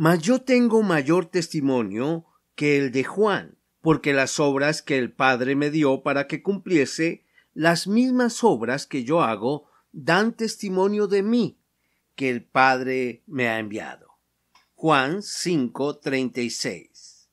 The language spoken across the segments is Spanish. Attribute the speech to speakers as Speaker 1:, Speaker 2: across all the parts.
Speaker 1: Mas yo tengo mayor testimonio que el de Juan, porque las obras que el Padre me dio para que cumpliese, las mismas obras que yo hago, dan testimonio de mí, que el Padre me ha enviado. Juan 5:36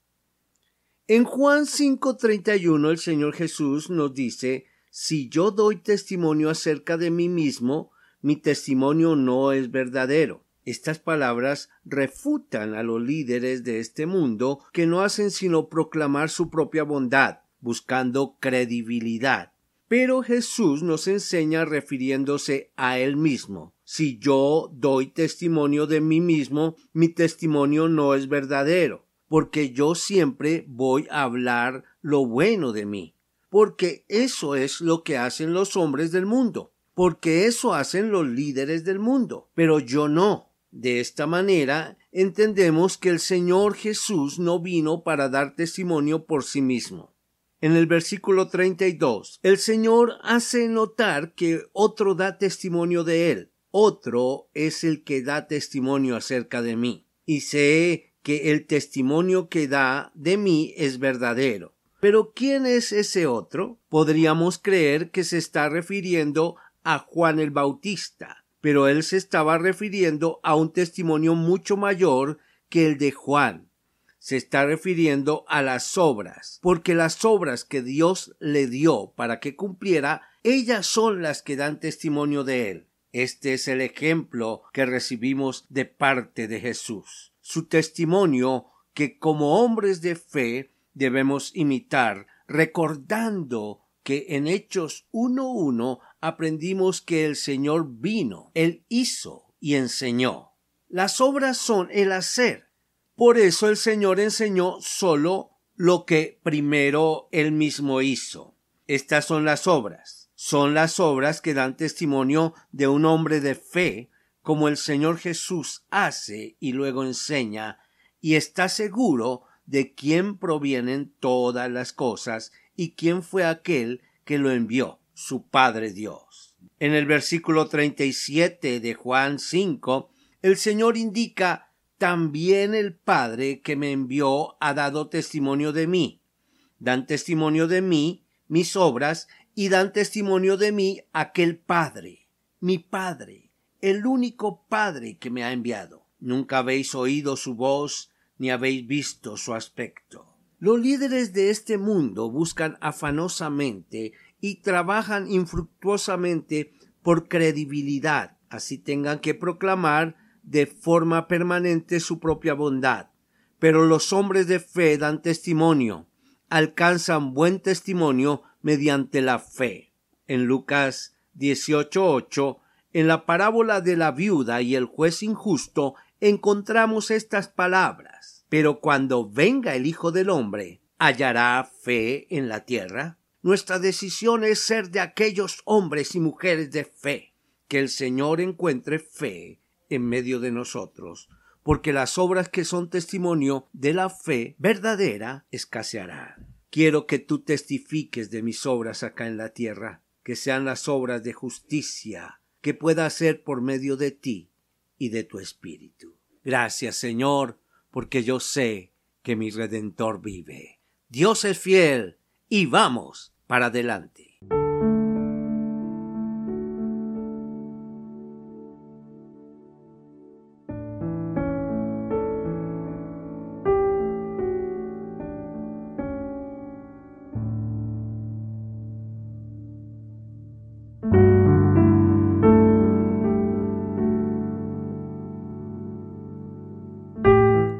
Speaker 1: En Juan 5:31 el Señor Jesús nos dice, si yo doy testimonio acerca de mí mismo, mi testimonio no es verdadero. Estas palabras refutan a los líderes de este mundo que no hacen sino proclamar su propia bondad, buscando credibilidad. Pero Jesús nos enseña refiriéndose a Él mismo. Si yo doy testimonio de mí mismo, mi testimonio no es verdadero, porque yo siempre voy a hablar lo bueno de mí, porque eso es lo que hacen los hombres del mundo, porque eso hacen los líderes del mundo, pero yo no. De esta manera entendemos que el Señor Jesús no vino para dar testimonio por sí mismo. En el versículo 32, el Señor hace notar que otro da testimonio de Él. Otro es el que da testimonio acerca de mí. Y sé que el testimonio que da de mí es verdadero. Pero ¿quién es ese otro? Podríamos creer que se está refiriendo a Juan el Bautista, pero él se estaba refiriendo a un testimonio mucho mayor que el de Juan. Se está refiriendo a las obras, porque las obras que Dios le dio para que cumpliera, ellas son las que dan testimonio de él. Este es el ejemplo que recibimos de parte de Jesús. Su testimonio que como hombres de fe debemos imitar, recordando que en Hechos 1.1 aprendimos que el Señor vino, Él hizo y enseñó. Las obras son el hacer. Por eso el Señor enseñó solo lo que primero Él mismo hizo. Estas son las obras. Son las obras que dan testimonio de un hombre de fe, como el Señor Jesús hace y luego enseña, y está seguro de quién provienen todas las cosas y quién fue aquel que lo envió su Padre Dios. En el versículo 37 de Juan 5, el Señor indica también el Padre que me envió ha dado testimonio de mí. Dan testimonio de mí mis obras y dan testimonio de mí aquel Padre, mi Padre, el único Padre que me ha enviado. Nunca habéis oído su voz ni habéis visto su aspecto. Los líderes de este mundo buscan afanosamente y trabajan infructuosamente por credibilidad, así tengan que proclamar de forma permanente su propia bondad. Pero los hombres de fe dan testimonio, alcanzan buen testimonio mediante la fe. En Lucas 18:8, en la parábola de la viuda y el juez injusto, encontramos estas palabras. Pero cuando venga el Hijo del hombre, ¿hallará fe en la tierra? Nuestra decisión es ser de aquellos hombres y mujeres de fe, que el Señor encuentre fe en medio de nosotros, porque las obras que son testimonio de la fe verdadera escasearán. Quiero que tú testifiques de mis obras acá en la tierra, que sean las obras de justicia que pueda hacer por medio de ti y de tu espíritu. Gracias, Señor, porque yo sé que mi Redentor vive. Dios es fiel y vamos para adelante.